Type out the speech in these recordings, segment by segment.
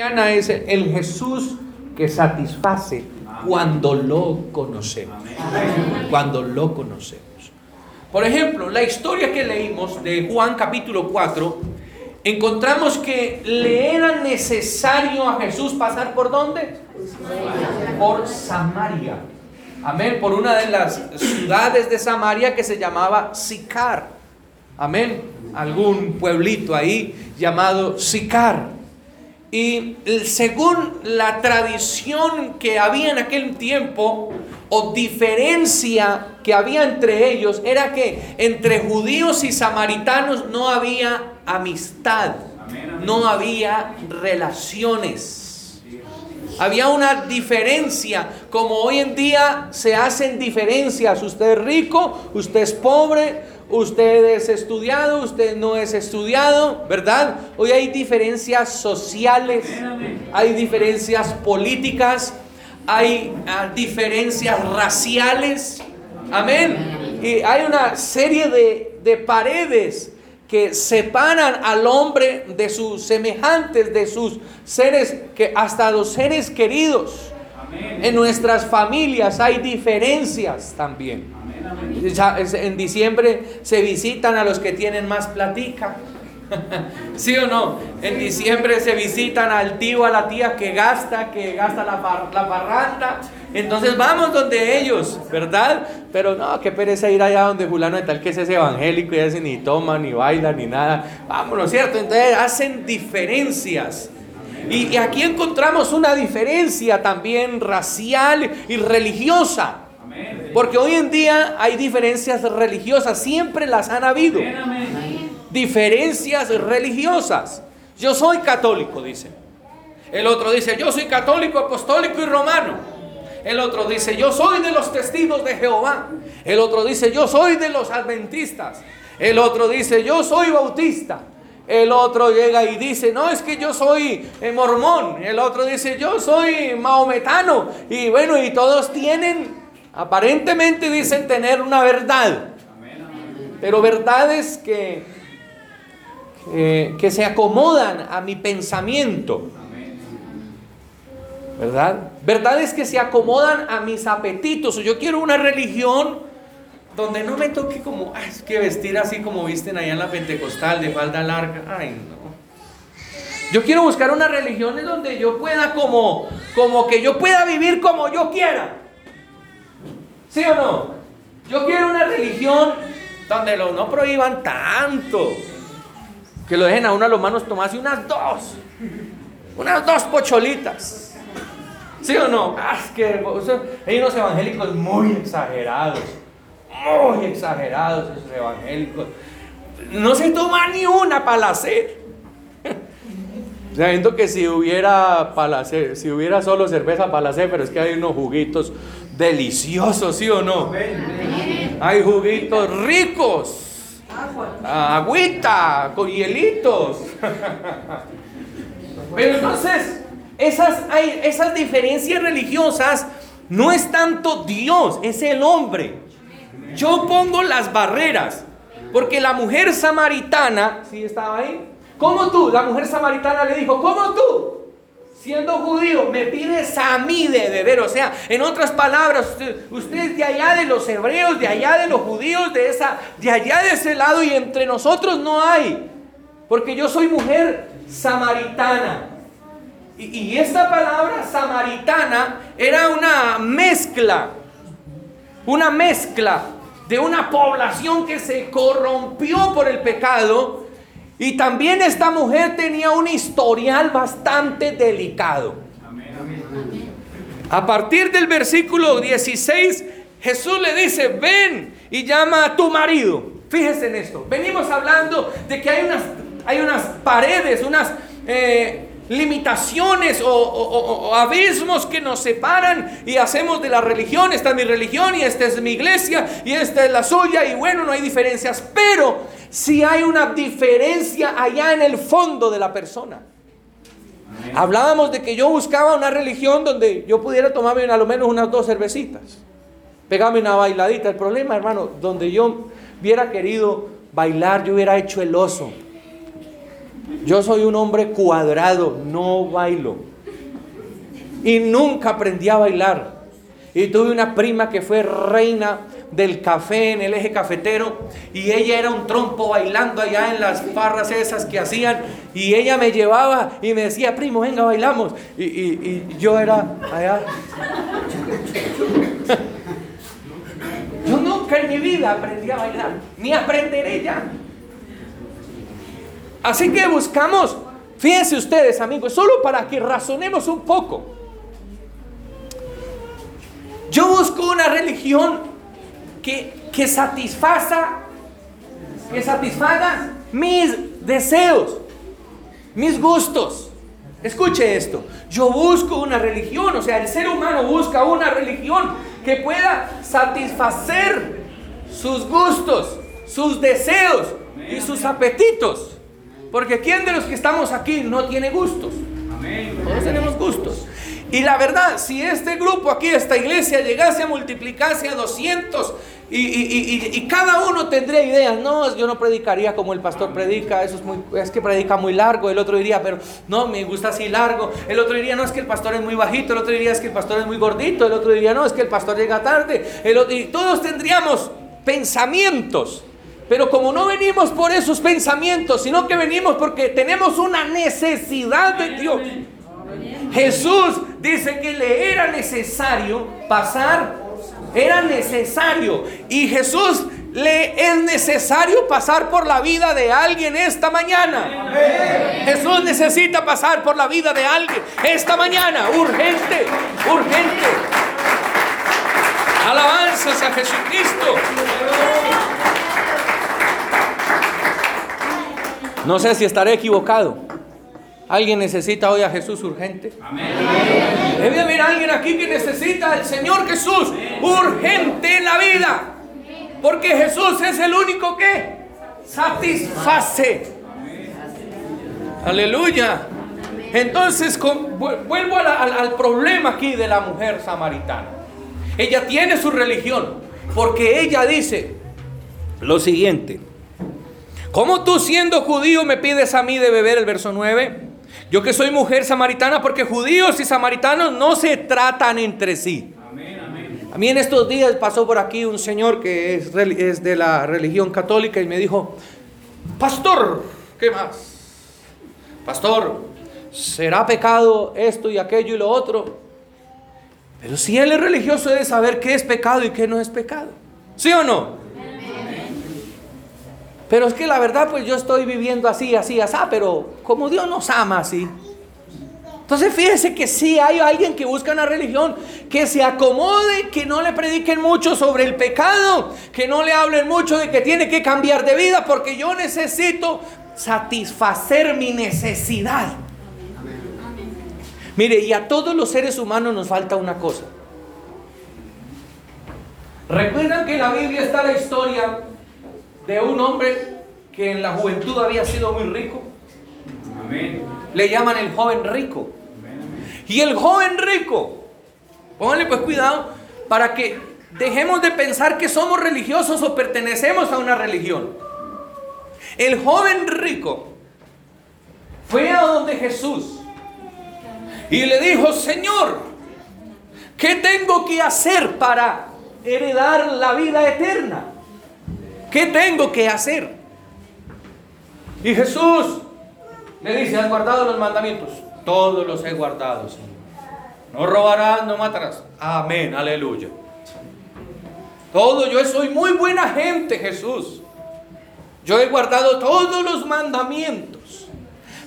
es el Jesús que satisface cuando lo conocemos. Cuando lo conocemos. Por ejemplo, la historia que leímos de Juan capítulo 4, encontramos que le era necesario a Jesús pasar por dónde? Por Samaria. Amén. Por una de las ciudades de Samaria que se llamaba Sicar. Amén. Algún pueblito ahí llamado Sicar. Y según la tradición que había en aquel tiempo, o diferencia que había entre ellos, era que entre judíos y samaritanos no había amistad, no había relaciones. Había una diferencia, como hoy en día se hacen diferencias. Usted es rico, usted es pobre, usted es estudiado, usted no es estudiado, ¿verdad? Hoy hay diferencias sociales, hay diferencias políticas, hay ah, diferencias raciales, amén. Y hay una serie de, de paredes que separan al hombre de sus semejantes, de sus seres, que hasta los seres queridos. En nuestras familias hay diferencias también. En diciembre se visitan a los que tienen más platica. ¿Sí o no? En diciembre se visitan al tío, a la tía que gasta, que gasta la, la parranda. Entonces vamos donde ellos, ¿verdad? Pero no, qué pereza ir allá donde fulano de tal que es ese evangélico y ese ni toma, ni baila, ni nada. Vámonos, ¿cierto? Entonces hacen diferencias. y aquí encontramos una diferencia también racial y religiosa. Porque hoy en día hay diferencias religiosas, siempre las han habido. Diferencias religiosas. Yo soy católico, dice. El otro dice, yo soy católico, apostólico y romano. El otro dice, yo soy de los testigos de Jehová. El otro dice, yo soy de los adventistas. El otro dice, yo soy bautista. El otro llega y dice, no, es que yo soy eh, mormón. El otro dice, yo soy maometano. Y bueno, y todos tienen Aparentemente dicen tener una verdad, pero verdades que, que, se acomodan a mi pensamiento. ¿Verdad? Verdades que se acomodan a mis apetitos. Yo quiero una religión donde no me toque como, es que vestir así como visten allá en la Pentecostal de falda larga. Ay, no. Yo quiero buscar una religión en donde yo pueda como, como que yo pueda vivir como yo quiera. ¿Sí o no? Yo quiero una religión donde lo no prohíban tanto. Que lo dejen a uno a los manos tomarse unas dos. Unas dos pocholitas. ¿Sí o no? Ah, que hay unos evangélicos muy exagerados. Muy exagerados esos evangélicos. No se toma ni una para hacer. Sabiendo que si hubiera si hubiera solo cerveza para hacer, pero es que hay unos juguitos delicioso, ¿sí o no? Hay juguitos ricos. Agüita con hielitos. Pero entonces, esas, esas diferencias religiosas no es tanto Dios, es el hombre. Yo pongo las barreras. Porque la mujer samaritana, ¿sí estaba ahí? ¿Cómo tú? La mujer samaritana le dijo, ¿cómo tú? Siendo judío, me pides a mí de beber. O sea, en otras palabras, usted, es de allá de los hebreos, de allá de los judíos, de, esa, de allá de ese lado, y entre nosotros no hay. Porque yo soy mujer samaritana. Y, y esta palabra samaritana era una mezcla, una mezcla de una población que se corrompió por el pecado y también esta mujer tenía un historial bastante delicado. A partir del versículo 16, Jesús le dice, ven y llama a tu marido. Fíjese en esto. Venimos hablando de que hay unas, hay unas paredes, unas eh, limitaciones o, abismos que nos separan y hacemos de la religión, esta es mi religión y esta es mi iglesia y esta es la suya y bueno, no hay diferencias, pero si hay una diferencia allá en el fondo de la persona. Hablábamos de que yo buscaba una religión donde yo pudiera tomarme a lo menos unas dos cervecitas, pegarme una bailadita. El problema, hermano, donde yo hubiera querido bailar, yo hubiera hecho el oso. Yo soy un hombre cuadrado, no bailo. Y nunca aprendí a bailar. Y tuve una prima que fue reina del café en el eje cafetero y ella era un trompo bailando allá en las farras esas que hacían y ella me llevaba y me decía, primo, venga, bailamos. Y, y yo era allá. Yo nunca en mi vida aprendí a bailar, ni aprenderé ya. Así que buscamos, fíjense ustedes amigos, solo para que razonemos un poco. Yo busco una religión que, que satisfaza, que satisfaga mis deseos, mis gustos. Escuche esto, yo busco una religión, o sea, el ser humano busca una religión que pueda satisfacer sus gustos, sus deseos y sus apetitos. Porque ¿quién de los que estamos aquí no tiene gustos? Todos tenemos gustos. Y la verdad, si este grupo aquí, esta iglesia, llegase a multiplicarse a 200 y, cada uno tendría ideas, no, yo no predicaría como el pastor predica, eso es, muy, es que predica muy largo, el otro diría, pero no, me gusta así largo, el otro diría, no, es que el pastor es muy bajito, el otro diría, es que el pastor es muy gordito, el otro diría, no, es que el pastor llega tarde, y todos tendríamos pensamientos. Pero como no venimos por esos pensamientos, sino que venimos porque tenemos una necesidad de Dios. Jesús dice que le era necesario pasar, era necesario. Y Jesús le es necesario pasar por la vida de alguien esta mañana. Jesús necesita pasar por la vida de alguien esta mañana, urgente, urgente. Alabanzas a Jesucristo. No sé si estaré equivocado. Alguien necesita hoy a Jesús urgente. Amén. Debe haber alguien aquí que necesita al Señor Jesús urgente en la vida. Porque Jesús es el único que satisface. Aleluya. Entonces, vuelvo al problema aquí de la mujer samaritana. Ella tiene su religión porque ella dice lo siguiente. ¿Cómo tú siendo judío me pides a mí de beber el verso 9? Yo que soy mujer samaritana, porque judíos y samaritanos no se tratan entre sí. A mí en estos días pasó por aquí un señor que es, es de la religión católica y me dijo, pastor, ¿qué más? Pastor, ¿será pecado esto y aquello y lo otro? Pero si él es religioso debe saber qué es pecado y qué no es pecado. ¿Sí o no? Pero es que la verdad, pues yo estoy viviendo así, así, así, pero como Dios nos ama así. Entonces fíjese que sí hay alguien que busca una religión que se acomode, que no le prediquen mucho sobre el pecado, que no le hablen mucho de que tiene que cambiar de vida, porque yo necesito satisfacer mi necesidad. Mire, y a todos los seres humanos nos falta una cosa. ¿Recuerdan que en la Biblia está la historia de un hombre que en la juventud había sido muy rico. Le llaman el joven rico. Y el joven rico, pónganle pues cuidado para que dejemos de pensar que somos religiosos o pertenecemos a una religión. El joven rico fue a donde Jesús y le dijo, Señor, ¿qué tengo que hacer para heredar la vida eterna? ¿Qué tengo que hacer? Y Jesús le dice, ¿has guardado los mandamientos? Todos los he guardado, Señor. No robarás, no matarás. Amén, aleluya. Todo, yo soy muy buena gente, Jesús. Yo he guardado todos los mandamientos.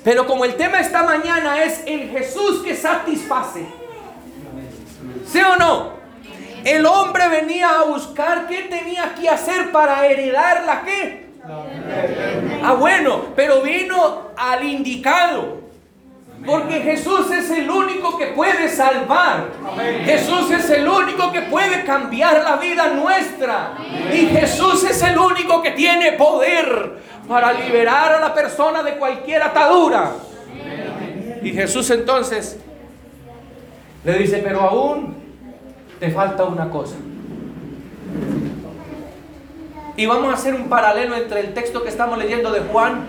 Pero como el tema esta mañana es el Jesús que satisface. ¿Sí o no? El hombre venía a buscar qué tenía que hacer para heredar la qué. Ah, bueno, pero vino al indicado. Porque Jesús es el único que puede salvar. Jesús es el único que puede cambiar la vida nuestra. Y Jesús es el único que tiene poder para liberar a la persona de cualquier atadura. Y Jesús entonces le dice, pero aún te falta una cosa. Y vamos a hacer un paralelo entre el texto que estamos leyendo de Juan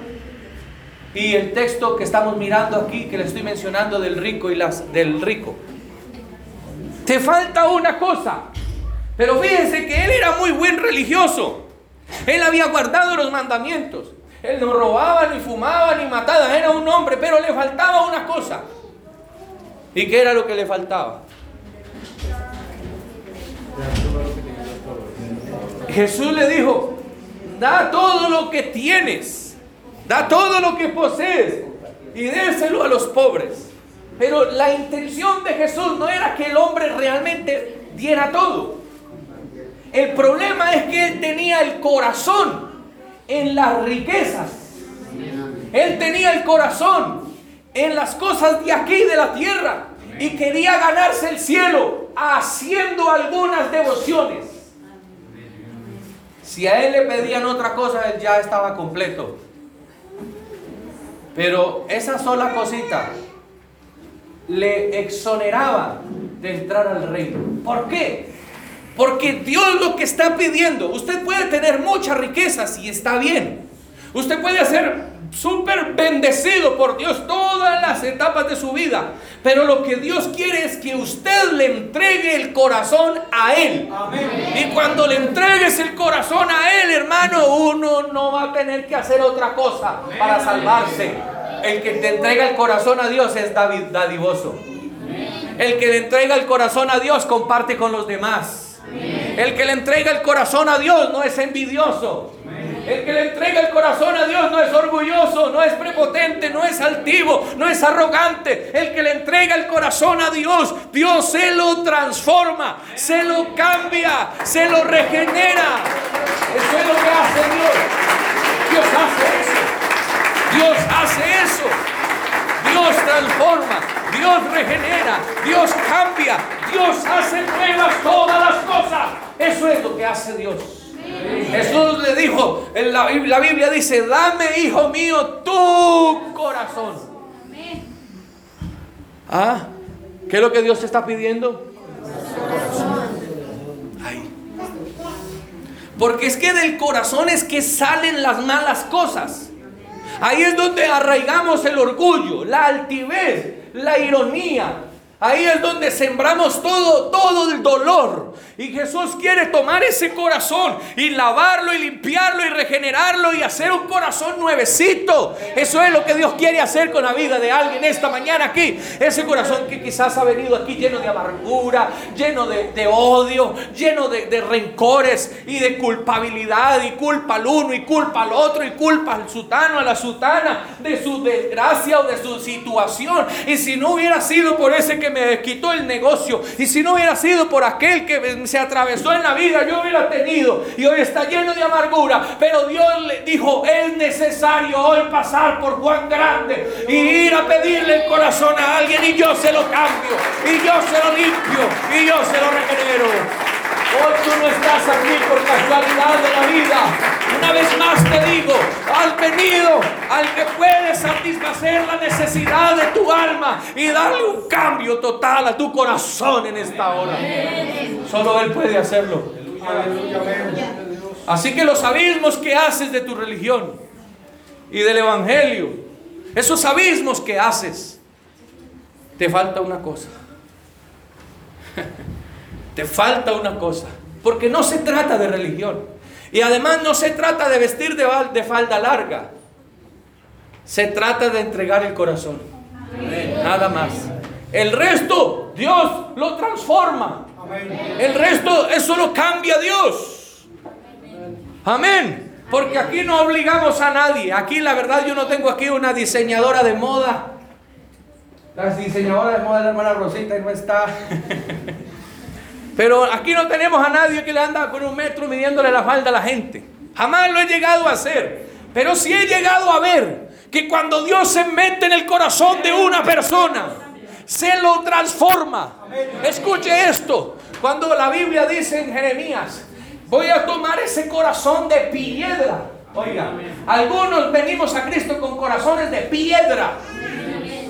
Y el texto que estamos mirando aquí, que le estoy mencionando del rico y las del rico. Te falta una cosa. Pero fíjense que él era muy buen religioso. Él había guardado los mandamientos. Él no robaba, ni fumaba, ni mataba. Era un hombre, pero le faltaba una cosa. ¿Y qué era lo que le faltaba? Jesús le dijo, da todo lo que tienes, da todo lo que posees y déselo a los pobres. Pero la intención de Jesús no era que el hombre realmente diera todo. El problema es que él tenía el corazón en las riquezas. Él tenía el corazón en las cosas de aquí, de la tierra. Y quería ganarse el cielo haciendo algunas devociones. Si a él le pedían otra cosa, él ya estaba completo. Pero esa sola cosita le exoneraba de entrar al reino. ¿Por qué? Porque Dios lo que está pidiendo, usted puede tener muchas riquezas y está bien. Usted puede ser súper bendecido por Dios todas las etapas de su vida. Pero lo que Dios quiere es que usted le entregue el corazón a Él. Y cuando le entregues el corazón a Él, hermano, uno no va a tener que hacer otra cosa para salvarse. El que te entrega el corazón a Dios es dadivoso. El que le entrega el corazón a Dios comparte con los demás. El que le entrega el corazón a Dios no es envidioso. El que le entrega el corazón a Dios no es orgulloso, no es prepotente, no es altivo, no es arrogante. El que le entrega el corazón a Dios, Dios se lo transforma, se lo cambia, se lo regenera. Eso es lo que hace Dios. Dios hace eso. Dios hace eso. Dios transforma, Dios regenera, Dios cambia, Dios hace nuevas todas las cosas. Eso es lo que hace Dios. Jesús le dijo, en la, la Biblia dice, dame, hijo mío, tu corazón. ¿Ah? ¿Qué es lo que Dios te está pidiendo? Porque es que del corazón es que salen las malas cosas. Ahí es donde arraigamos el orgullo, la altivez, la ironía, Ahí es donde sembramos todo, todo el dolor. Y Jesús quiere tomar ese corazón y lavarlo y limpiarlo y regenerarlo y hacer un corazón nuevecito. Eso es lo que Dios quiere hacer con la vida de alguien esta mañana aquí. Ese corazón que quizás ha venido aquí lleno de amargura, lleno de, odio, lleno de, rencores y de culpabilidad y culpa al uno y culpa al otro y culpa al sutano, a la sutana de su desgracia o de su situación. Y si no hubiera sido por ese que me quitó el negocio. Y si no hubiera sido por aquel que se atravesó en la vida, yo hubiera tenido. Y hoy está lleno de amargura. Pero Dios le dijo, es necesario hoy pasar por Juan Grande y ir a pedirle el corazón a alguien y yo se lo cambio. Y yo se lo limpio. Y yo se lo regenero. Hoy tú no estás aquí por casualidad de la vida. Una vez más te digo, has venido al que puede satisfacer la necesidad de tu alma y darle un cambio total a tu corazón en esta hora. Solo Él puede hacerlo. Así que los abismos que haces de tu religión y del Evangelio, esos abismos que haces, te falta una cosa. Te falta una cosa. Porque no se trata de religión. Y además no se trata de vestir de, falda larga. Se trata de entregar el corazón. Nada más. El resto, Dios lo transforma. El resto, eso lo cambia Dios. Amén. Porque aquí no obligamos a nadie. Aquí la verdad yo no tengo aquí una diseñadora de moda. La diseñadora de moda de la hermana Rosita y no está. Pero aquí no tenemos a nadie que le anda con un metro midiéndole la falda a la gente. Jamás lo he llegado a hacer. Pero sí he llegado a ver que cuando Dios se mete en el corazón de una persona, se lo transforma. Escuche esto. Cuando la Biblia dice en Jeremías, voy a tomar ese corazón de piedra. Oiga, algunos venimos a Cristo con corazones de piedra,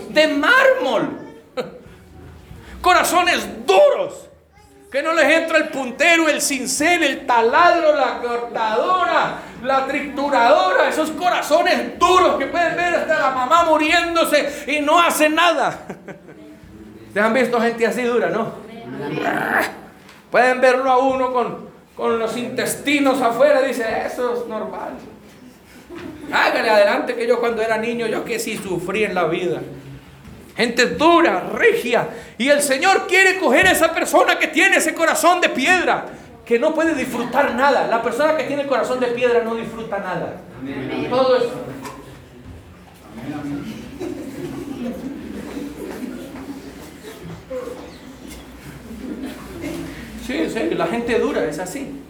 de mármol, corazones duros que no les entra el puntero, el cincel, el taladro, la cortadora, la trituradora, esos corazones duros que pueden ver hasta la mamá muriéndose y no hace nada. ¿Ustedes han visto gente así dura, no? Pueden verlo a uno con, con los intestinos afuera, dice, eso es normal. Hágale adelante que yo cuando era niño, yo que sí sufrí en la vida. Gente dura, regia. Y el Señor quiere coger a esa persona que tiene ese corazón de piedra, que no puede disfrutar nada. La persona que tiene el corazón de piedra no disfruta nada. Todo eso. Sí, en serio, la gente dura es así.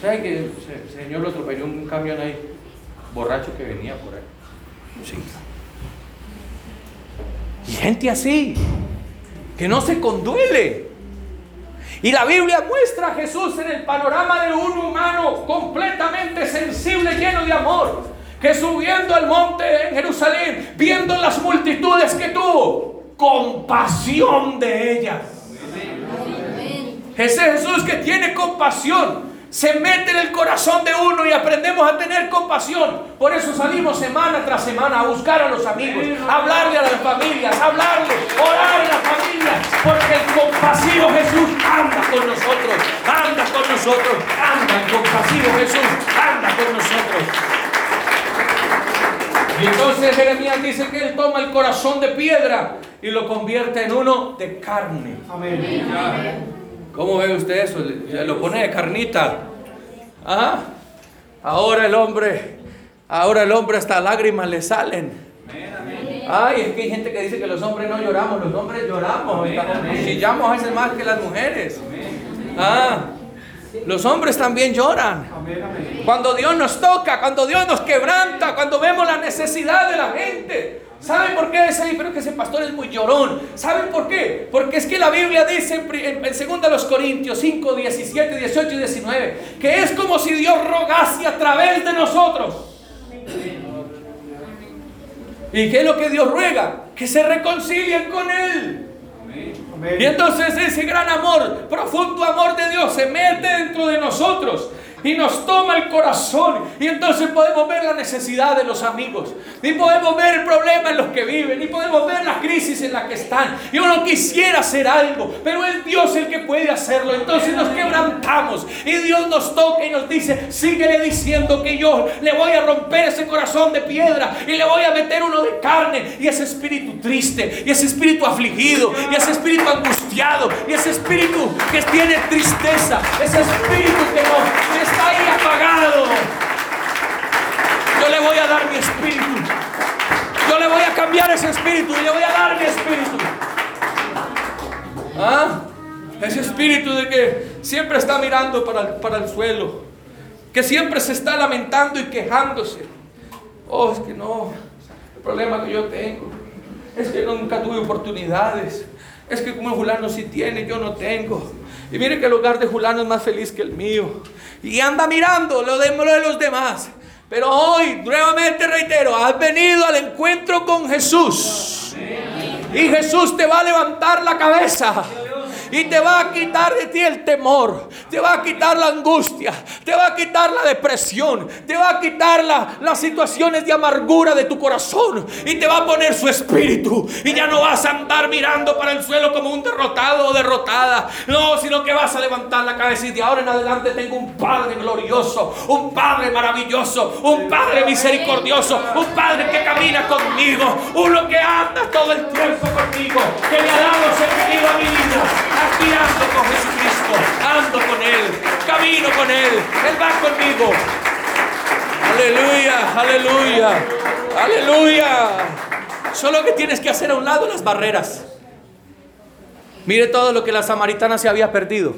¿Sabe que el señor lo atropelló un camión ahí? Borracho que venía por ahí. Sí. Y gente así, que no se conduele. Y la Biblia muestra a Jesús en el panorama de un humano completamente sensible, lleno de amor, que subiendo al monte en Jerusalén, viendo las multitudes que tuvo, compasión de ellas. Ese Jesús que tiene compasión se mete en el corazón de uno y aprendemos a tener compasión. Por eso salimos semana tras semana a buscar a los amigos, a hablarle a las familias, a hablarle, orar a las familias, porque el compasivo Jesús anda con nosotros, anda con nosotros, anda el compasivo Jesús, anda con nosotros. Y entonces Jeremías dice que él toma el corazón de piedra y lo convierte en uno de carne. Amén. ¿Cómo ve usted eso? Lo pone de carnita. ¿Ah? Ahora el hombre, ahora el hombre hasta lágrimas le salen. Ay, es que hay gente que dice que los hombres no lloramos, los hombres lloramos, chillamos a veces más que las mujeres. Ah, los hombres también lloran. Cuando Dios nos toca, cuando Dios nos quebranta, cuando vemos la necesidad de la gente. ¿Saben por qué ese, pero que ese pastor es muy llorón? ¿Saben por qué? Porque es que la Biblia dice en, en, 2 Corintios 5, 17, 18 y 19 que es como si Dios rogase a través de nosotros. ¿Y qué es lo que Dios ruega? Que se reconcilien con Él. Y entonces ese gran amor, profundo amor de Dios se mete dentro de nosotros y nos toma el corazón. Y entonces podemos ver la necesidad de los amigos y podemos ver el problema en los que viven y podemos ver la crisis en la que están. Y uno quisiera hacer algo pero es Dios el que puede hacerlo. Entonces nos quebrantamos y Dios nos toca y nos dice síguele diciendo que yo le voy a romper ese corazón de piedra y le voy a meter uno de carne y ese espíritu triste y ese espíritu afligido y ese espíritu angustiado y ese espíritu que tiene tristeza ese espíritu que no ahí apagado. Yo le voy a dar mi espíritu. Yo le voy a cambiar ese espíritu y le voy a dar mi espíritu. ¿Ah? Ese espíritu de que siempre está mirando para el, para el suelo. Que siempre se está lamentando y quejándose. Oh, es que no. El problema que yo tengo es que nunca tuve oportunidades. Es que como Julano sí tiene, yo no tengo. Y mire que el hogar de Julano es más feliz que el mío. Y anda mirando lo de, los demás. Pero hoy, nuevamente reitero, has venido al encuentro con Jesús. Y Jesús te va a levantar la cabeza y te va a quitar de ti el temor, te va a quitar la angustia, te va a quitar la depresión, te va a quitar las situaciones de amargura de tu corazón. Y te va a poner su espíritu. Y ya no vas a andar mirando para el suelo como un derrotado o derrotada, no, sino que vas a levantar la cabeza y de ahora en adelante tengo un Padre glorioso, un Padre maravilloso, un Padre misericordioso, un Padre que camina conmigo, uno que anda todo el tiempo conmigo, que me ha dado sentido a mi vida Con Jesucristo, ando con Él, camino con Él, Él va conmigo. Aleluya, aleluya, aleluya. Solo que tienes que hacer a un lado las barreras. Mire todo lo que la samaritana se había perdido.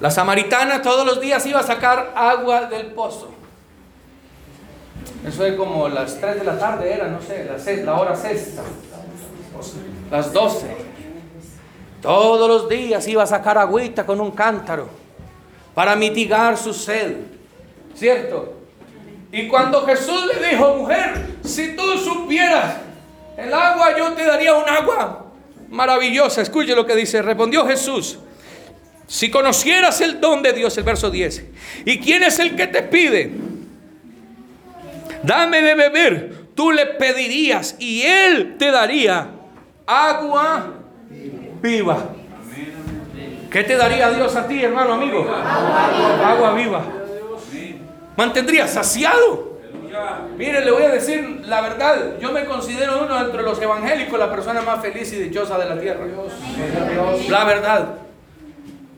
La samaritana todos los días iba a sacar agua del pozo. Eso es como las 3 de la tarde, era, no sé, la, la hora sexta. Las 12. Todos los días iba a sacar agüita con un cántaro para mitigar su sed. ¿Cierto? Y cuando Jesús le dijo, mujer, si tú supieras el agua, yo te daría un agua maravillosa. Escuche lo que dice. Respondió Jesús. Si conocieras el don de Dios, el verso 10. ¿Y quién es el que te pide? Dame de beber. Tú le pedirías y él te daría agua viva. ¿Qué te daría Dios a ti, hermano, amigo? Agua viva. Mantendría saciado. Mire, le voy a decir la verdad. Yo me considero uno entre los evangélicos la persona más feliz y dichosa de la tierra. La verdad.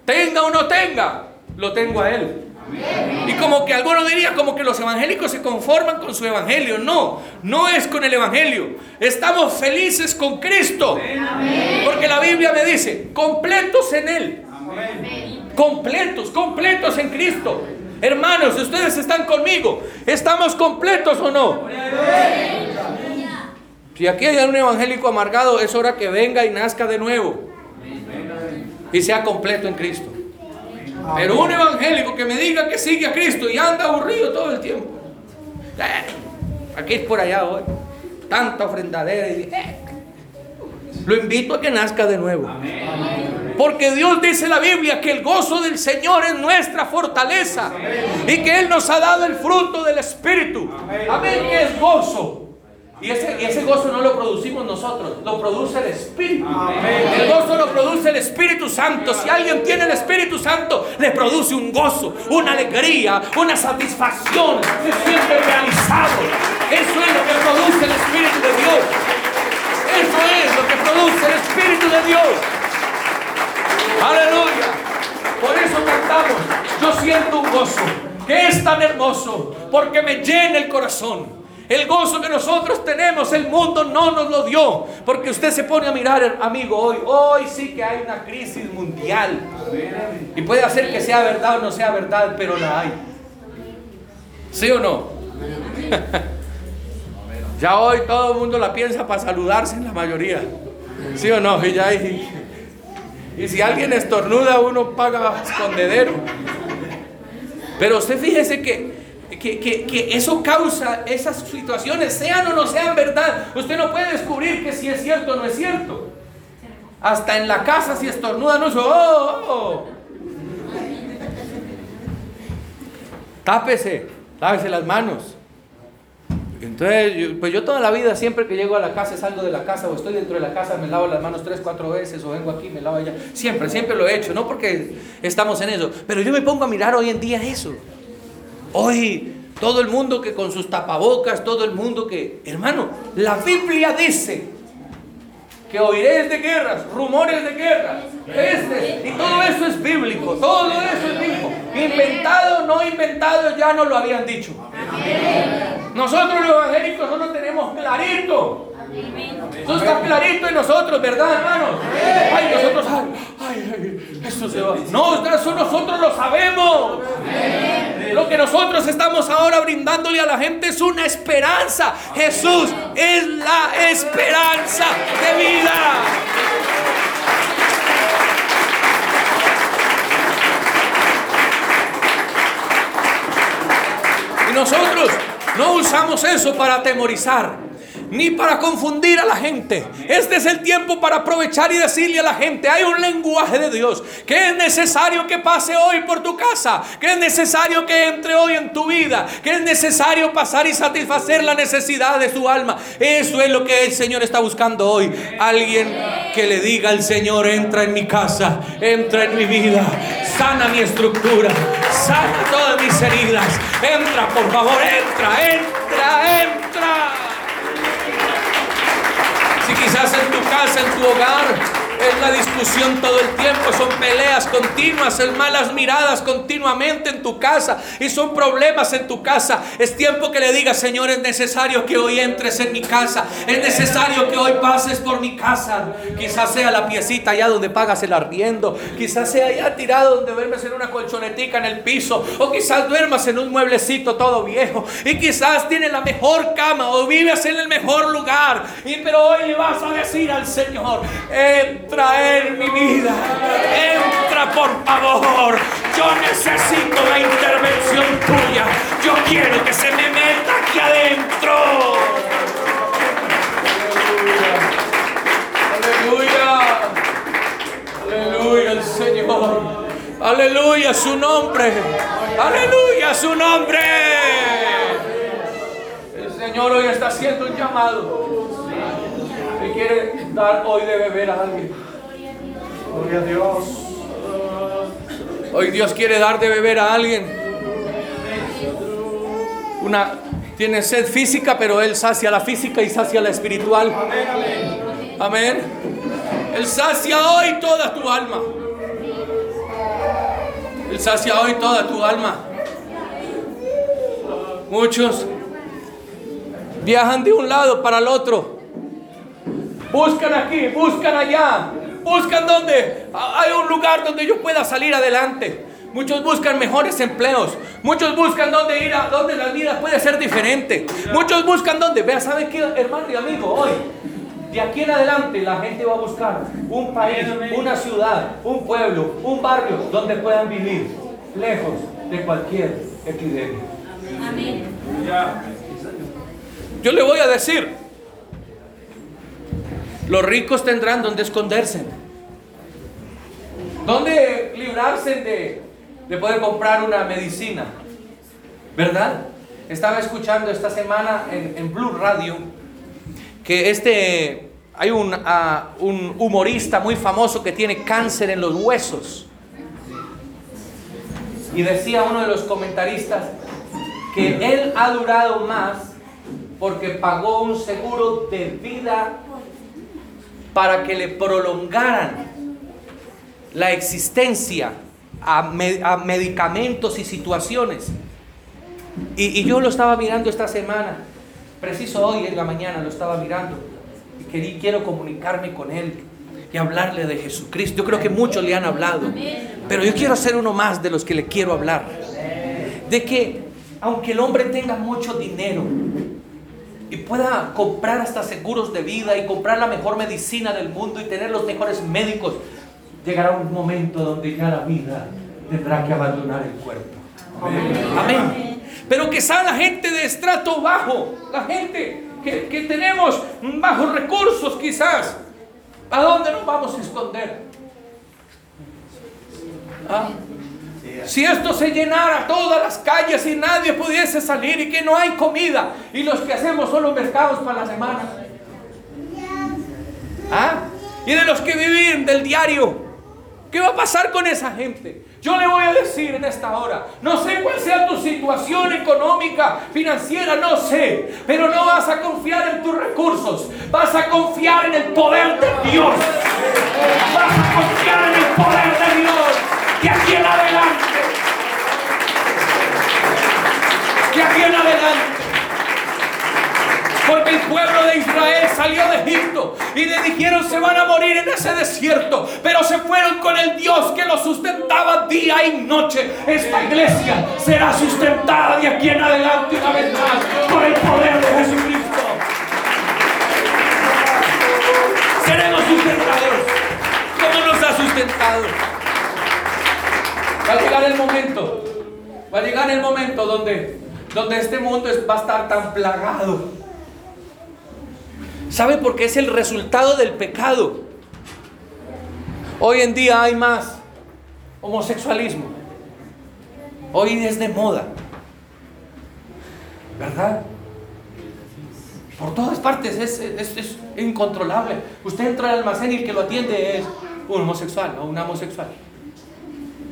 Tenga o no tenga, lo tengo a Él. Y como que algunos diría como que los evangélicos se conforman con su evangelio. No, no es con el evangelio. Estamos felices con Cristo. Porque la Biblia me dice, completos en Él. Completos, completos en Cristo. Hermanos, ustedes están conmigo. ¿Estamos completos o no? Si aquí hay un evangélico amargado, es hora que venga y nazca de nuevo y sea completo en Cristo. Pero un evangélico que me diga que sigue a Cristo y anda aburrido todo el tiempo. Eh, aquí es por allá hoy. Tanta ofrendadera. Y, eh, lo invito a que nazca de nuevo. Porque Dios dice en la Biblia que el gozo del Señor es nuestra fortaleza. Y que Él nos ha dado el fruto del Espíritu. Amén, que es gozo. Y ese, gozo no lo producimos nosotros, lo produce el Espíritu. El gozo lo produce el Espíritu Santo. Si alguien tiene el Espíritu Santo, le produce un gozo, una alegría, una satisfacción. Se siente realizado. Eso es lo que produce el Espíritu de Dios. Eso es lo que produce el Espíritu de Dios. Aleluya. Por eso cantamos. Yo siento un gozo que es tan hermoso porque me llena el corazón. El gozo que nosotros tenemos, el mundo no nos lo dio. Porque usted se pone a mirar, amigo, hoy, hoy sí que hay una crisis mundial. Y puede hacer que sea verdad o no sea verdad, pero la hay. ¿Sí o no? ya hoy todo el mundo la piensa para saludarse en la mayoría. ¿Sí o no? Y, ya, y, y si alguien estornuda, uno paga escondedero. Pero usted fíjese que que, eso causa esas situaciones, sean o no sean verdad. Usted no puede descubrir que si es cierto o no es cierto. Hasta en la casa si estornuda no oh, oh, oh. Tápese, lávese las manos. Entonces, pues yo toda la vida, siempre que llego a la casa, salgo de la casa o estoy dentro de la casa, me lavo las manos tres, cuatro veces o vengo aquí, me lavo allá. Siempre, siempre lo he hecho, no porque estamos en eso. Pero yo me pongo a mirar hoy en día eso. Hoy todo el mundo que con sus tapabocas, todo el mundo que, hermano, la Biblia dice que oiréis de guerras, rumores de guerras, este, y todo eso es bíblico, todo eso es bíblico. Inventado, no inventado, ya no lo habían dicho. Nosotros los evangélicos no lo tenemos clarito. Eso está clarito en nosotros, ¿verdad, hermanos? Ay, nosotros, ay, ay, eso se va. No, eso nosotros lo sabemos. Lo que nosotros estamos ahora brindándole a la gente es una esperanza. Jesús es la esperanza de vida. Y nosotros no usamos eso para atemorizar ni para confundir a la gente. Este es el tiempo para aprovechar y decirle a la gente, hay un lenguaje de Dios que es necesario que pase hoy por tu casa, que es necesario que entre hoy en tu vida, que es necesario pasar y satisfacer la necesidad de su alma. Eso es lo que el Señor está buscando hoy. Alguien que le diga al Señor, entra en mi casa, entra en mi vida, sana mi estructura, sana todas mis heridas. Entra, por favor, entra, entra, entra quizás en tu casa, en tu hogar, es la discusión todo el tiempo, son peleas continuas, son malas miradas continuamente en tu casa y son problemas en tu casa. Es tiempo que le digas, Señor, es necesario que hoy entres en mi casa, es necesario que hoy pases por mi casa. Quizás sea la piecita allá donde pagas el arriendo, quizás sea allá tirado donde duermes en una colchonetica en el piso, o quizás duermas en un mueblecito todo viejo, y quizás tienes la mejor cama o vives en el mejor lugar, y pero hoy le vas a decir al Señor, eh, traer mi vida. Entra por favor. Yo necesito la intervención tuya. Yo quiero que se me meta aquí adentro. Aleluya. Aleluya. el Señor. Aleluya su nombre. Aleluya su nombre. El Señor hoy está haciendo un llamado. Dar hoy de beber a alguien. Gloria a Dios. Hoy Dios quiere dar de beber a alguien. Una tiene sed física, pero Él sacia la física y sacia la espiritual. Amén. Él sacia hoy toda tu alma. Él sacia hoy toda tu alma. Muchos viajan de un lado para el otro. Buscan aquí, buscan allá. Buscan donde hay un lugar donde yo pueda salir adelante. Muchos buscan mejores empleos. Muchos buscan donde ir a donde la vida puede ser diferente. Muchos buscan donde. Vea, ¿sabe qué, hermano y amigo? Hoy, de aquí en adelante, la gente va a buscar un país, una ciudad, un pueblo, un barrio donde puedan vivir lejos de cualquier epidemia. Amén. Yo le voy a decir, los ricos tendrán donde esconderse, donde librarse de, de poder comprar una medicina, ¿verdad? Estaba escuchando esta semana en, Blue Radio que este, hay un, ah, un humorista muy famoso que tiene cáncer en los huesos. Y decía uno de los comentaristas que él ha durado más porque pagó un seguro de vida para que le prolongaran la existencia a, medicamentos y situaciones. Y, yo lo estaba mirando esta semana, preciso hoy en la mañana lo estaba mirando, y quiero comunicarme con él y hablarle de Jesucristo. Yo creo que muchos le han hablado, pero yo quiero ser uno más de los que le quiero hablar. De que aunque el hombre tenga mucho dinero y pueda comprar hasta seguros de vida y comprar la mejor medicina del mundo y tener los mejores médicos, llegará un momento donde ya la vida tendrá que abandonar el cuerpo. Amén. Pero que sea la gente de estrato bajo, la gente que, que tenemos bajos recursos quizás, ¿a dónde nos vamos a esconder? ¿Ah? Si esto se llenara todas las calles y nadie pudiese salir y que no hay comida y los que hacemos son los mercados para la semana. ¿Ah? Y de los que viven del diario. ¿Qué va a pasar con esa gente? Yo le voy a decir en esta hora, no sé cuál sea tu situación económica, financiera, no sé, pero no vas a confiar en tus recursos, vas a confiar en el poder de Dios. Vas a confiar en el poder de Dios. De aquí en adelante. En adelante. Porque el pueblo de Israel salió de Egipto y le dijeron se van a morir en ese desierto. Pero se fueron con el Dios que los sustentaba día y noche. Esta iglesia será sustentada de aquí en adelante una vez más por el poder de Jesucristo. Seremos sustentados como nos ha sustentado. Va a llegar el momento, va a llegar el momento donde, donde este mundo va a estar tan plagado ¿Sabe por qué es el resultado del pecado? Hoy en día hay más homosexualismo. Hoy es de moda. ¿Verdad? Por todas partes es, incontrolable. Usted entra al almacén y el que lo atiende es un homosexual o una homosexual.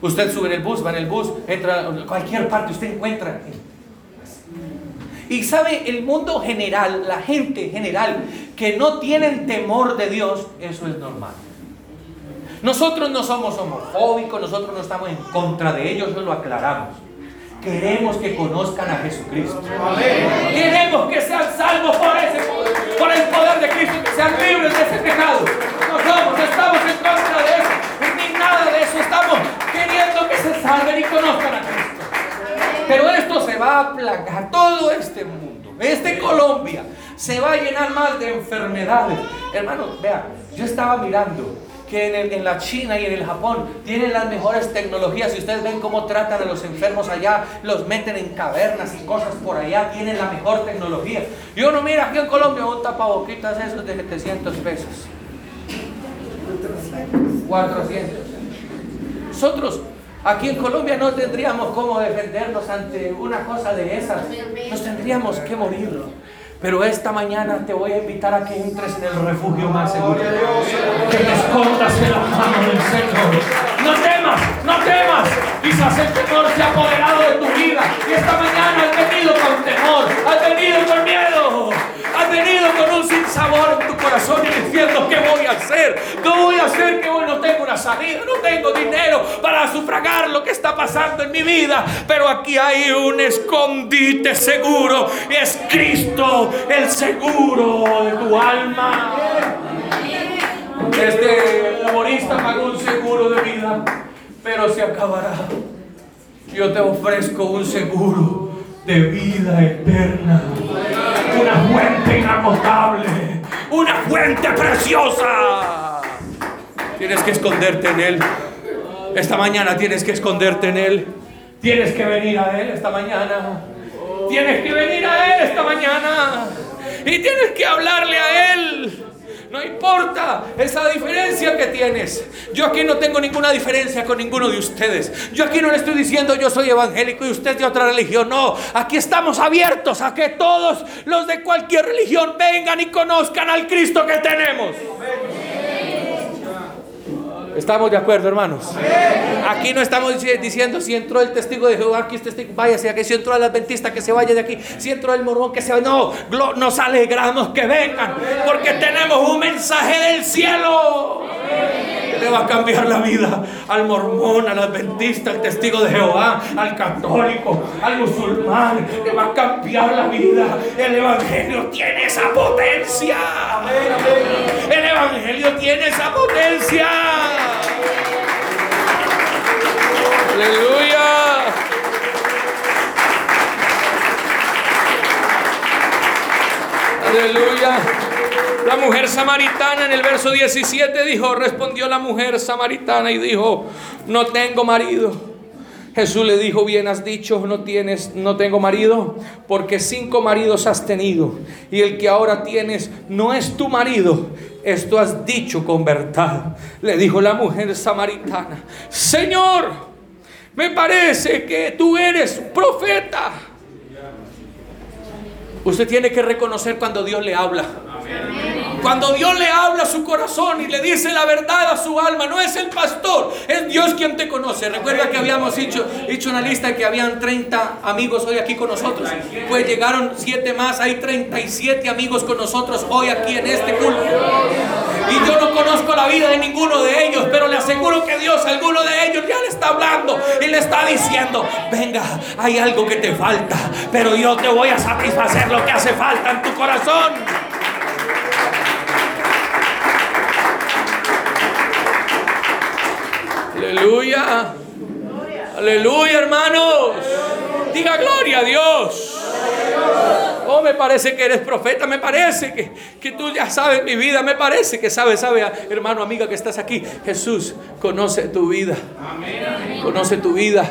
Usted sube en el bus, va en el bus, entra cualquier parte, usted encuentra. Y sabe, el mundo general, la gente general que no tienen temor de Dios, eso es normal. Nosotros no somos homofóbicos, nosotros no estamos en contra de ellos, eso lo aclaramos. Queremos que conozcan a Jesucristo. Queremos que sean salvos por, ese, por el poder de Cristo, que sean libres de ese pecado. No somos, estamos en contra de eso, ni nada de eso. Estamos queriendo que se salven y conozcan a Cristo. Pero esto se va a plagar, todo este mundo, este Colombia, se va a llenar más de enfermedades. Hermano, vea, yo estaba mirando que en, la China y en el Japón tienen las mejores tecnologías. Si ustedes ven cómo tratan a los enfermos allá, los meten en cavernas y cosas por allá, tienen la mejor tecnología. Y uno mira aquí en Colombia un tapaboquitas esos de 700 pesos. 400. Nosotros Aquí en Colombia no tendríamos cómo defendernos ante una cosa de esas. Nos tendríamos que morir. Pero esta mañana te voy a invitar a que entres en el refugio más seguro. Que te escondas en la mano del Señor. No temas, no temas. Quizás el temor se ha apoderado de tu vida. Y esta mañana has venido con temor, has venido con miedo. Venido con un sinsabor en tu corazón y diciendo, ¿qué voy a hacer? ¿Qué voy a hacer? Que hoy no tengo una salida, no tengo dinero para sufragar lo que está pasando en mi vida. Pero aquí hay un escondite seguro y es Cristo, el seguro de tu alma. Este humorista pagó un seguro de vida, pero se acabará. Yo te ofrezco un seguro de vida eterna. Una fuente inagotable. Una fuente preciosa. Tienes que esconderte en Él. Esta mañana tienes que esconderte en Él. Tienes que venir a Él esta mañana. Tienes que venir a Él esta mañana. Y tienes que hablarle a Él. No importa esa diferencia que tienes. Yo aquí no tengo ninguna diferencia con ninguno de ustedes. Yo aquí no le estoy diciendo yo soy evangélico y usted de otra religión. No, aquí estamos abiertos a que todos los de cualquier religión vengan y conozcan al Cristo que tenemos. ¿Estamos de acuerdo, hermanos? Aquí no estamos diciendo si entró el testigo de Jehová, aquí este testigo, váyase aquí, si entró el adventista, que se vaya de aquí, si entró el mormón, que se vaya. No, nos alegramos que vengan, porque tenemos un mensaje del cielo. Que le va a cambiar la vida al mormón, al adventista, al testigo de Jehová, al católico, al musulmán. Le va a cambiar la vida. El evangelio tiene esa potencia. El evangelio tiene esa potencia. Aleluya. Aleluya. La mujer samaritana en el verso 17 dijo, respondió la mujer samaritana y dijo, no tengo marido. Jesús le dijo, bien has dicho, no tienes, no tengo marido, porque cinco maridos has tenido y el que ahora tienes no es tu marido. Esto has dicho con verdad. Le dijo la mujer samaritana, Señor, me parece que tú eres profeta. Usted tiene que reconocer cuando Dios le habla. Cuando Dios le habla a su corazón y le dice la verdad a su alma, no es el pastor, es Dios quien te conoce. Recuerda que habíamos hecho, hecho una lista que habían 30 amigos hoy aquí con nosotros. Pues llegaron 7 más, hay 37 amigos con nosotros hoy aquí en este culto. Y yo no conozco la vida de ninguno de ellos, pero le aseguro que Dios, alguno de ellos ya le está hablando y le está diciendo, venga, hay algo que te falta, pero yo te voy a satisfacer lo que hace falta en tu corazón. Aleluya. Aleluya, hermanos. Diga gloria a Dios. Oh, me parece que eres profeta, me parece que, que tú ya sabes mi vida, me parece que sabes, sabe, hermano, amiga que estás aquí. Jesús conoce tu vida. Conoce tu vida.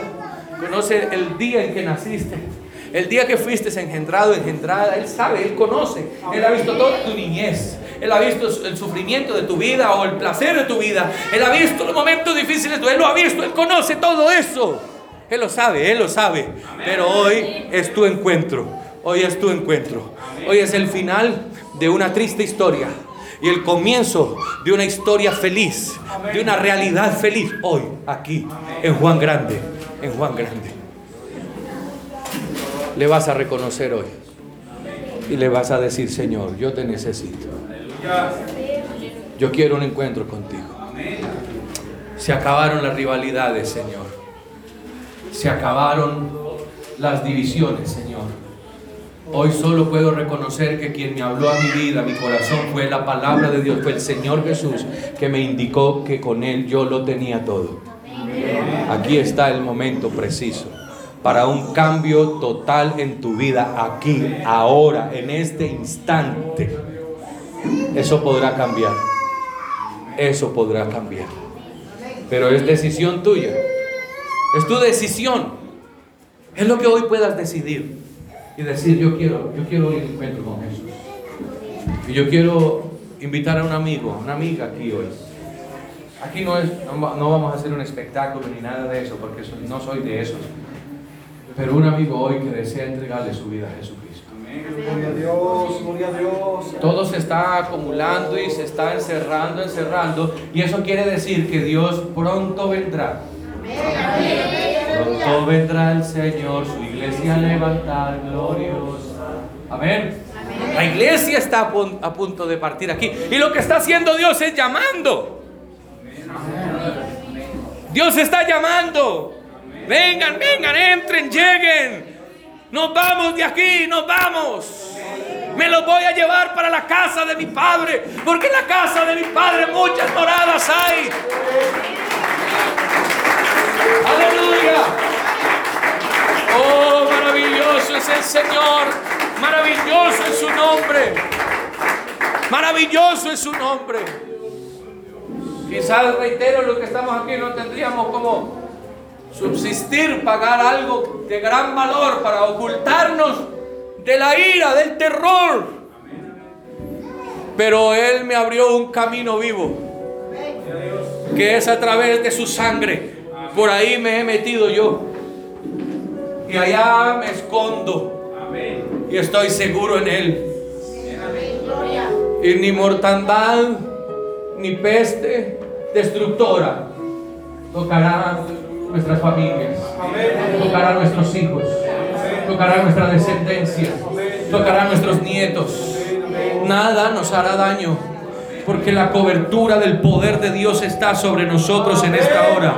Conoce el día en que naciste. El día que fuiste engendrado, engendrada, Él sabe, Él conoce. Él ha visto toda tu niñez. Él ha visto el sufrimiento de tu vida o el placer de tu vida. Él ha visto los momentos difíciles. Él lo ha visto, Él conoce todo eso. Él lo sabe, Él lo sabe. Pero hoy es tu encuentro. Hoy es tu encuentro. Hoy es el final de una triste historia y el comienzo de una historia feliz, de una realidad feliz. Hoy, aquí, en Juan Grande, en Juan Grande. Le vas a reconocer hoy y le vas a decir, Señor, yo te necesito. Yo quiero un encuentro contigo. Se acabaron las rivalidades, Señor. Se acabaron las divisiones, Señor. Hoy solo puedo reconocer que quien me habló a mi vida, a mi corazón, fue la palabra de Dios, fue el Señor Jesús que me indicó que con Él yo lo tenía todo. Aquí está el momento preciso para un cambio total en tu vida, aquí, ahora, en este instante. Eso podrá cambiar. Eso podrá cambiar. Pero es decisión tuya. Es tu decisión. Es lo que hoy puedas decidir y decir, yo quiero, yo quiero ir encuentro con Jesús. Y yo quiero invitar a un amigo, una amiga aquí hoy, Aquí no, es, no, vamos a hacer un espectáculo ni nada de eso, porque no soy de esos. Pero un amigo hoy que desea entregarle su vida a Jesucristo. Gloria. Todo se está acumulando y se está encerrando, encerrando. Y eso quiere decir que Dios pronto vendrá. Pronto vendrá el Señor, su iglesia a levantar gloriosa. Amén. La iglesia está a punto de partir aquí. Y lo que está haciendo Dios es llamando. Dios está llamando. Vengan, vengan, entren, lleguen. Nos vamos de aquí, nos vamos. Me los voy a llevar para la casa de mi padre, porque en la casa de mi padre muchas moradas hay. Aleluya. Oh, maravilloso es el Señor. Maravilloso es su nombre. Maravilloso es su nombre. Quizás reitero lo que estamos aquí, no tendríamos como subsistir, pagar algo de gran valor para ocultarnos de la ira, del terror. Pero Él me abrió un camino vivo, que es a través de su sangre. Por ahí me he metido yo. Y allá me escondo. Y estoy seguro en Él. Y ni mortandad, ni peste destructora tocará nuestras familias, tocará nuestros hijos, tocará nuestra descendencia, tocará nuestros nietos. Nada nos hará daño, porque la cobertura del poder de Dios está sobre nosotros en esta hora.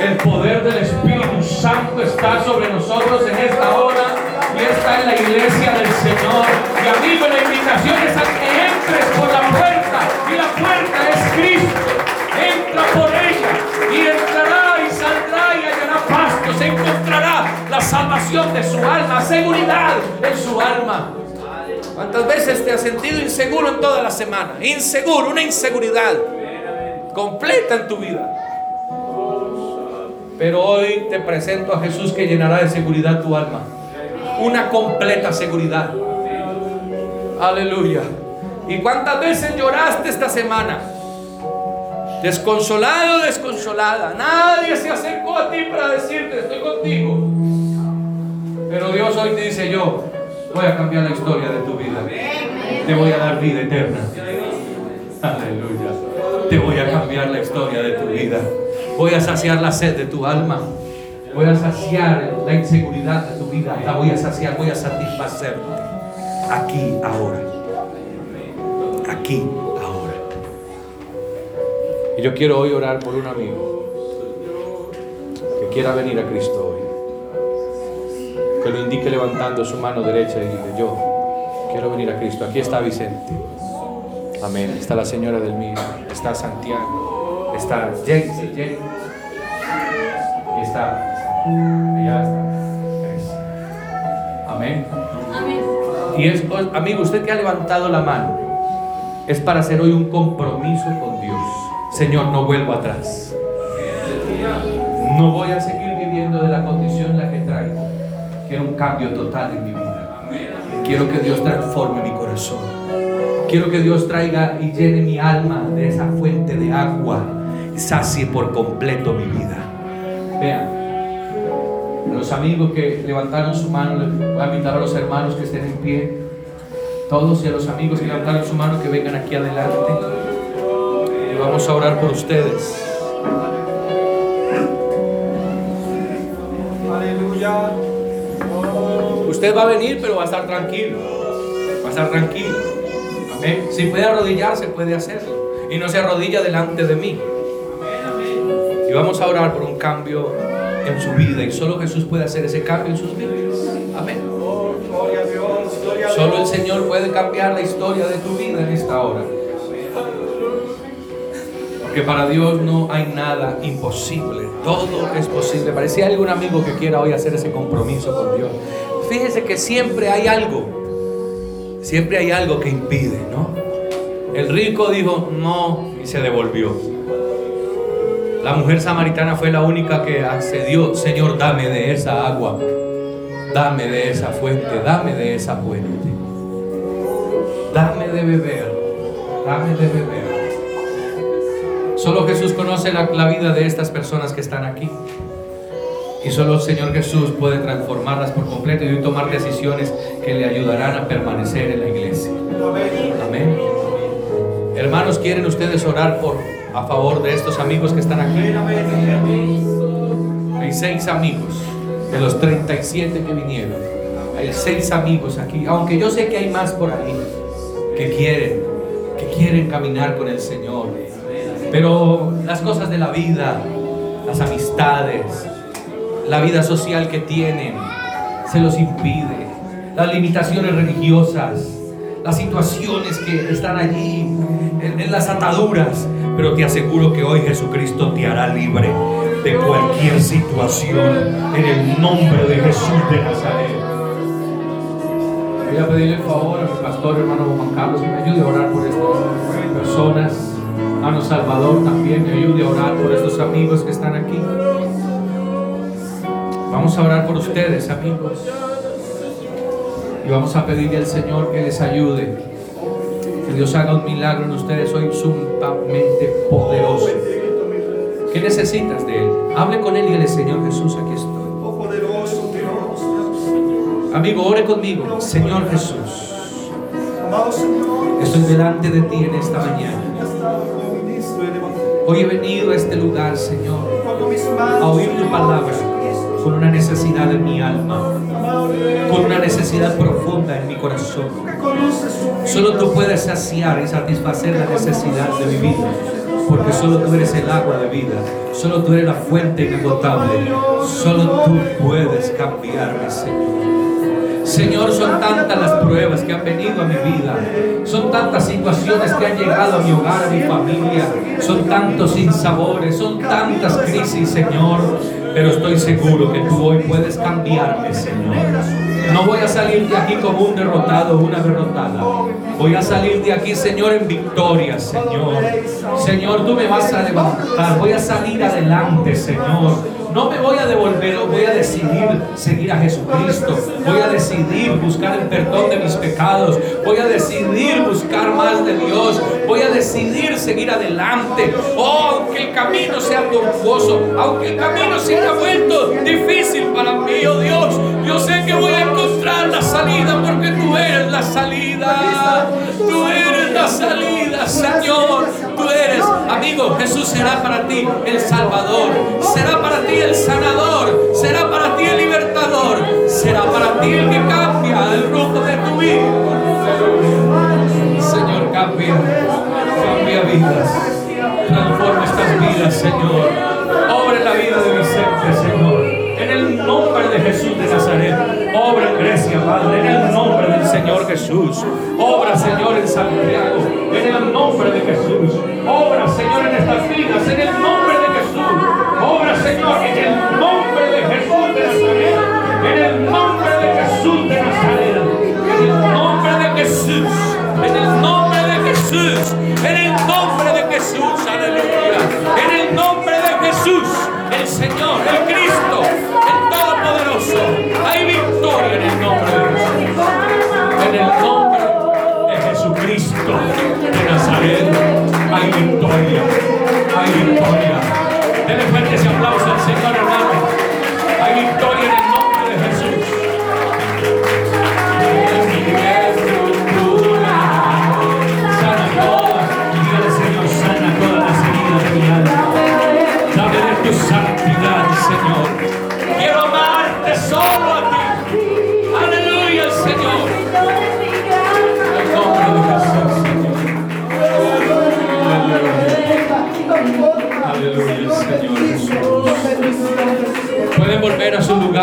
El poder del Espíritu Santo está sobre nosotros en esta hora y está en la iglesia del Señor. Y amigo, la invitación es a salvación de su alma, seguridad en su alma. ¿Cuántas veces te has sentido inseguro en toda la semana? Inseguro, una inseguridad completa en tu vida. Pero hoy te presento a Jesús que llenará de seguridad tu alma. Una completa seguridad. Aleluya. ¿Y cuántas veces lloraste esta semana? Desconsolado, desconsolada. Nadie se acercó a ti para decirte, estoy contigo. Pero Dios hoy te dice, yo voy a cambiar la historia de tu vida. Te voy a dar vida eterna. Aleluya. Te voy a cambiar la historia de tu vida. Voy a saciar la sed de tu alma. Voy a saciar la inseguridad de tu vida. La voy a saciar, voy a satisfacerte. Aquí, ahora. Aquí, ahora. Y yo quiero hoy orar por un amigo que quiera venir a Cristo. Que lo indique levantando su mano derecha y diga, yo quiero venir a Cristo. Aquí está Vicente. Amén. Está la señora del mío. Está Santiago está Jake, Jake. Y está. Allá está. Amén. Y es, amigo, usted que ha levantado la mano, es para hacer hoy un compromiso con Dios. Señor, no vuelvo atrás. No voy a seguir cambio total en mi vida. Quiero que Dios transforme mi corazón. Quiero que Dios traiga y llene mi alma de esa fuente de agua sacie por completo mi vida. Vean, los amigos que levantaron su mano, voy a invitar a los hermanos que estén en pie. Todos y a los amigos que levantaron su mano que vengan aquí adelante. Y vamos a orar por ustedes. Aleluya. Usted va a venir, pero va a estar tranquilo. Va a estar tranquilo. Si puede arrodillarse, puede hacerlo. Y no se arrodilla delante de mí. Y vamos a orar por un cambio en su vida. Y solo Jesús puede hacer ese cambio en sus vidas. Amén. Solo el Señor puede cambiar la historia de tu vida en esta hora. Porque para Dios no hay nada imposible. Todo es posible. Parecía algún amigo que quiera hoy hacer ese compromiso con Dios. Fíjese que siempre hay algo. Siempre hay algo que impide, ¿no? El rico dijo no y se devolvió. La mujer samaritana fue la única que accedió, Señor, dame de esa agua, dame de esa fuente, dame de esa fuente, dame de beber, dame de beber. Solo Jesús conoce la, vida de estas personas que están aquí. Y solo el Señor Jesús puede transformarlas por completo y tomar decisiones que le ayudarán a permanecer en la iglesia. Amén. Hermanos, ¿quieren ustedes orar por a favor de estos amigos que están aquí? Hay seis amigos de los 37 que vinieron. Hay seis amigos aquí, aunque yo sé que hay más por ahí que quieren, que quieren caminar con el Señor. Pero las cosas de la vida, las amistades, la vida social que tienen, se los impide. Las limitaciones religiosas, las situaciones que están allí, en, las ataduras. Pero te aseguro que hoy Jesucristo te hará libre de cualquier situación en el nombre de Jesús de Nazaret. Voy a pedirle el favor a mi pastor hermano Juan Carlos que me ayude a orar por estas personas. Hermano Salvador también me ayude a orar por estos amigos que están aquí. Vamos a orar por ustedes, amigos. Y vamos a pedirle al Señor que les ayude. Que Dios haga un milagro en ustedes hoy sumamente poderoso. ¿Qué necesitas de Él? Hable con Él y dile, Señor Jesús, aquí estoy. Amigo, ore conmigo. Señor Jesús, estoy delante de ti en esta mañana. Hoy he venido a este lugar, Señor, a oír tu palabra con una necesidad en mi alma, con una necesidad profunda en mi corazón. Solo tú puedes saciar y satisfacer la necesidad de mi vida, porque solo tú eres el agua de vida, solo tú eres la fuente inagotable, solo tú puedes cambiarme, Señor. Señor, son tantas las pruebas que han venido a mi vida. Son tantas situaciones que han llegado a mi hogar, a mi familia. Son tantos sinsabores, son tantas crisis, Señor. Pero estoy seguro que tú hoy puedes cambiarme, Señor. No voy a salir de aquí como un derrotado o una derrotada. Voy a salir de aquí, Señor, en victoria, Señor. Señor, tú me vas a levantar. Voy a salir adelante, Señor. No me voy a devolver, voy a decidir seguir a Jesucristo. Voy a decidir buscar el perdón de mis pecados. Voy a decidir buscar más de Dios. Voy a decidir seguir adelante. Oh, aunque el camino sea tortuoso, aunque el camino se haya vuelto difícil para mí, oh Dios, yo sé que voy a encontrar la salida porque tú eres la salida. Tú eres la salida, Señor. Tú eres, amigo, Jesús será para ti el Salvador. Será para ti el sanador. Será para ti el libertador. Será para ti el que cambia el rumbo de tu vida. Señor, cambia. Cambia vidas. Transforma estas vidas, Señor. Obra la vida de Vicente, Señor. En el nombre de Jesús de Nazaret. Obra en Grecia, Padre. En el nombre del Señor Jesús. Obra, Señor, en Santiago. En el nombre de Jesús. Obra, Señor, en estas vidas. En el nombre de Jesús. Obra, Señor, en el nombre de Jesús de Nazaret. En el nombre de Jesús de Nazaret. En el nombre de Jesús. En el nombre de Jesús. En el nombre de Jesús.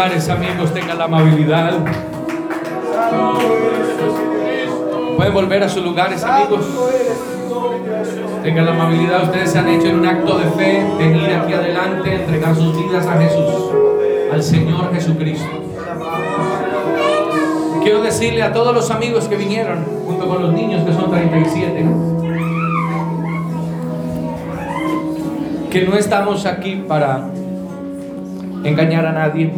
Amigos, tengan la amabilidad. Pueden volver a sus lugares, amigos. Tengan la amabilidad, ustedes se han hecho en un acto de fe, venir aquí adelante, entregar sus vidas a Jesús, al Señor Jesucristo. Quiero decirle a todos los amigos que vinieron, junto con los niños que son 37, que no estamos aquí para engañar a nadie.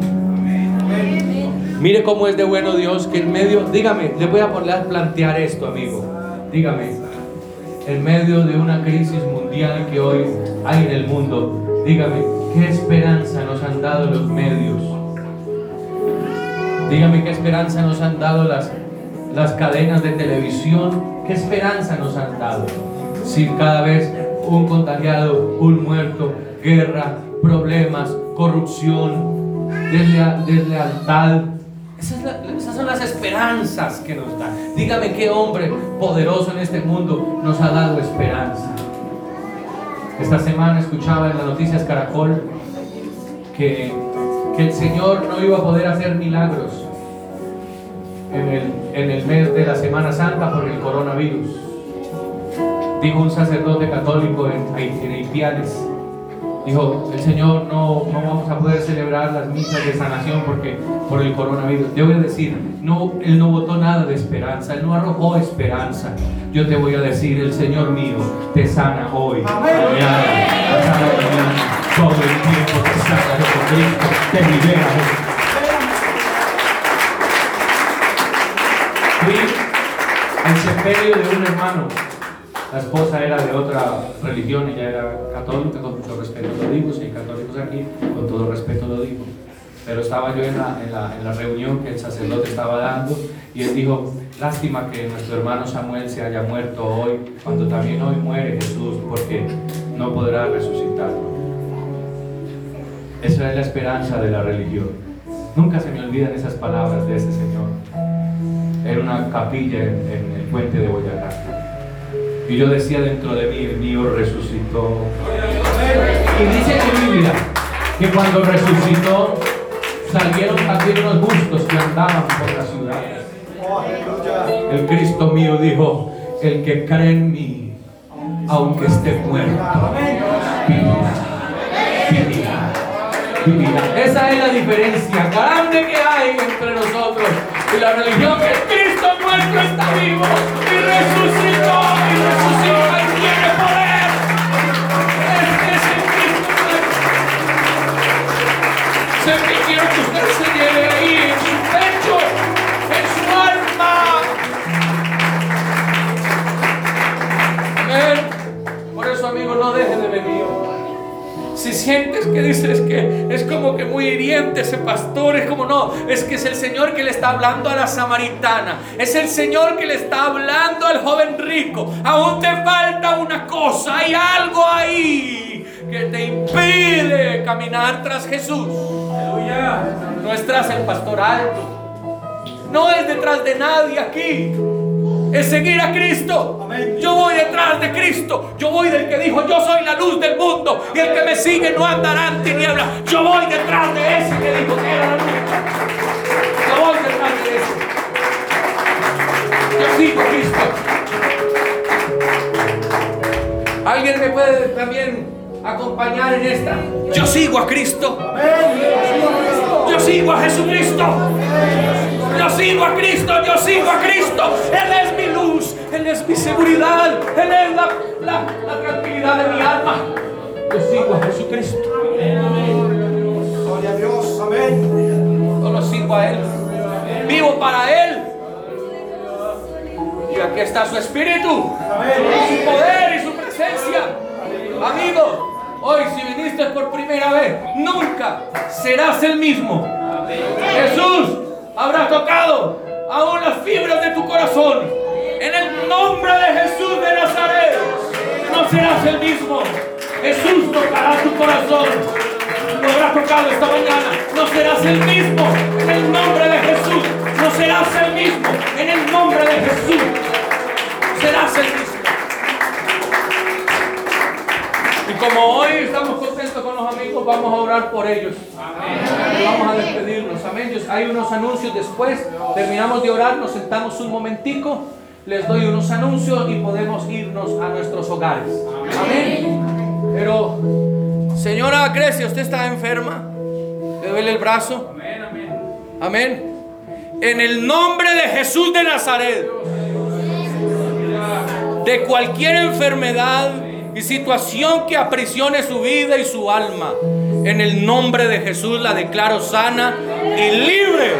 Mire cómo es de bueno Dios que en medio, dígame, le voy a poner plantear esto, amigo. Dígame, en medio de una crisis mundial que hoy hay en el mundo. Dígame, ¿qué esperanza nos han dado los medios? Dígame, ¿qué esperanza nos han dado las, las cadenas de televisión? ¿Qué esperanza nos han dado? Si cada vez un contagiado, un muerto, guerra, problemas, corrupción, deslealtad. Esas, son las esperanzas que nos da. Dígame qué hombre poderoso en este mundo nos ha dado esperanza. Esta semana escuchaba en las noticias Caracol que, que el Señor no iba a poder hacer milagros en el, en el mes de la Semana Santa por el coronavirus. Dijo un sacerdote católico en, en dijo, el Señor no, no vamos a poder celebrar las misas de sanación porque por el coronavirus. Yo voy a decir, no, Él no votó nada de esperanza, Él no arrojó esperanza. Yo te voy a decir, el Señor mío te sana hoy, mañana, todo el tiempo te sana Jesucristo, te libera. Fui al sepelio de un hermano la esposa era de otra religión, ella era católica, con mucho respeto lo digo, si hay católicos aquí, con todo respeto lo digo. Pero estaba yo en la, en, la, en la reunión que el sacerdote estaba dando y él dijo, lástima que nuestro hermano Samuel se haya muerto hoy, cuando también hoy muere Jesús, porque no podrá resucitar. Esa es la esperanza de la religión. Nunca se me olvidan esas palabras de ese Señor. Era una capilla en, en el puente de Boyacá. Y yo decía dentro de mí, el mío resucitó. Y dice la Biblia que cuando resucitó salieron también los bustos que andaban por la ciudad. El Cristo mío dijo, el que cree en mí, aunque esté muerto, vivirá, vivirá, Esa es la diferencia grande que hay entre nosotros y la religión que Cristo muerto está vivo poder. Este quiero que usted se lleve ahí Si sientes que dices que es como que muy hiriente ese pastor, es como no, es que es el Señor que le está hablando a la samaritana, es el Señor que le está hablando al joven rico. Aún te falta una cosa, hay algo ahí que te impide caminar tras Jesús. No es tras el pastor alto, no es detrás de nadie aquí es seguir a Cristo. Yo voy detrás de Cristo. Yo voy del que dijo, yo soy la luz del mundo. Y el que me sigue no andará en tinieblas. Yo voy detrás de ese que dijo que era la luz. Yo voy detrás de ese. Yo sigo a Cristo. ¿Alguien me puede también acompañar en esta? Yo sigo a Cristo. Yo sigo a Jesucristo. Yo sigo a Cristo, yo sigo a Cristo. Él es Él es mi seguridad, Él es la, la, tranquilidad de mi alma. Yo sigo a Jesucristo. Gloria a Dios, amén. Yo lo sigo a Él. Vivo para Él. Y aquí está su espíritu, su poder y su presencia. Amigo, hoy si viniste por primera vez, nunca serás el mismo. Jesús habrá tocado aún las fibras de tu corazón. En el nombre de Jesús de Nazaret, no serás el mismo. Jesús tocará tu corazón. Lo habrá tocado esta mañana. No serás el mismo. En el nombre de Jesús. No serás el mismo. En el nombre de Jesús. Serás el mismo. Y como hoy estamos contentos con los amigos, vamos a orar por ellos. Vamos a despedirnos. Amén. Hay unos anuncios después. Terminamos de orar, nos sentamos un momentico. Les doy unos anuncios y podemos irnos a nuestros hogares. Amén. Pero, señora Grecia, ¿usted está enferma? ¿Le duele el brazo? Amén. En el nombre de Jesús de Nazaret. De cualquier enfermedad y situación que aprisione su vida y su alma. En el nombre de Jesús la declaro sana y libre.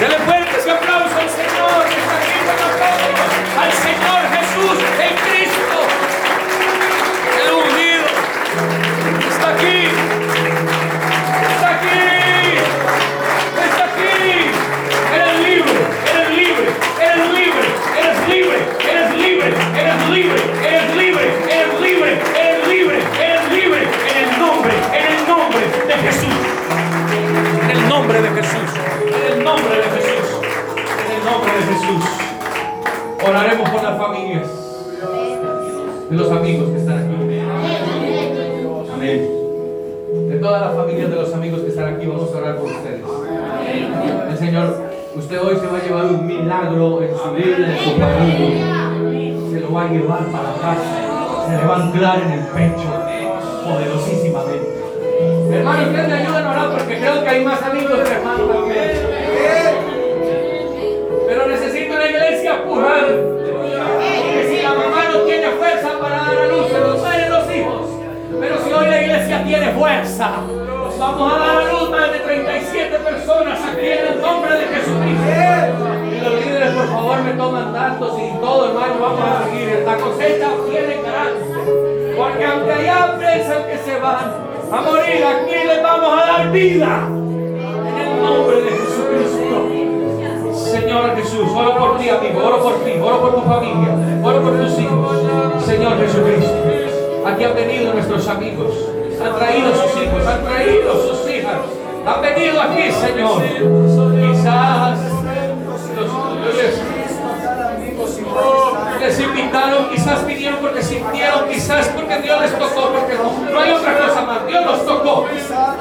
Dele fuerte su aplauso al Señor, que está aquí con nosotros, al Señor.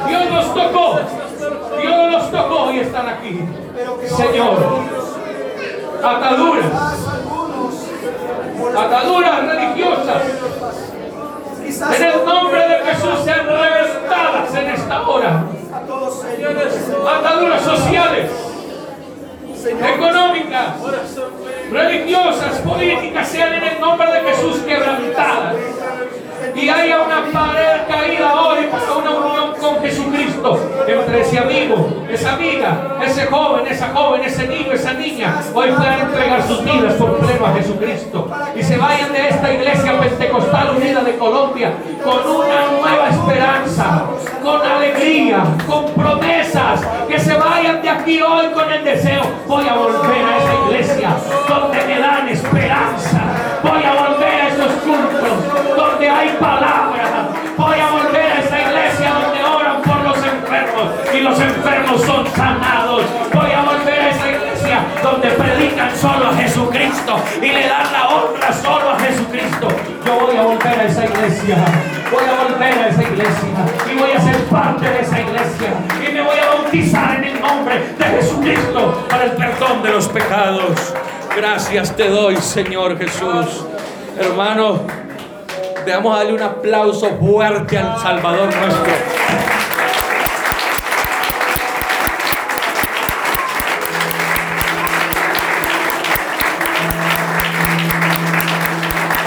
Dios los tocó, Dios los tocó y están aquí. Señor, ataduras, ataduras religiosas, en el nombre de Jesús sean reventadas en esta hora. Ataduras sociales, económicas, religiosas, políticas, sean en el nombre de Jesús quebrantadas. Y haya una pared caída hoy para una unión con Jesucristo entre ese amigo, esa amiga, ese joven, esa joven, ese niño, esa niña. Hoy puedan entregar sus vidas por pleno a Jesucristo. Y se vayan de esta iglesia pentecostal unida de Colombia con una nueva esperanza, con alegría, con promesas. Que se vayan de aquí hoy con el deseo. Voy a volver a esa iglesia donde me dan esperanza. Voy a volver donde hay palabra. Voy a volver a esa iglesia donde oran por los enfermos y los enfermos son sanados. Voy a volver a esa iglesia donde predican solo a Jesucristo y le dan la honra solo a Jesucristo. Yo voy a volver a esa iglesia. Voy a volver a esa iglesia y voy a ser parte de esa iglesia y me voy a bautizar en el nombre de Jesucristo para el perdón de los pecados. Gracias te doy, Señor Jesús. Hermano, debemos darle un aplauso fuerte al Salvador nuestro.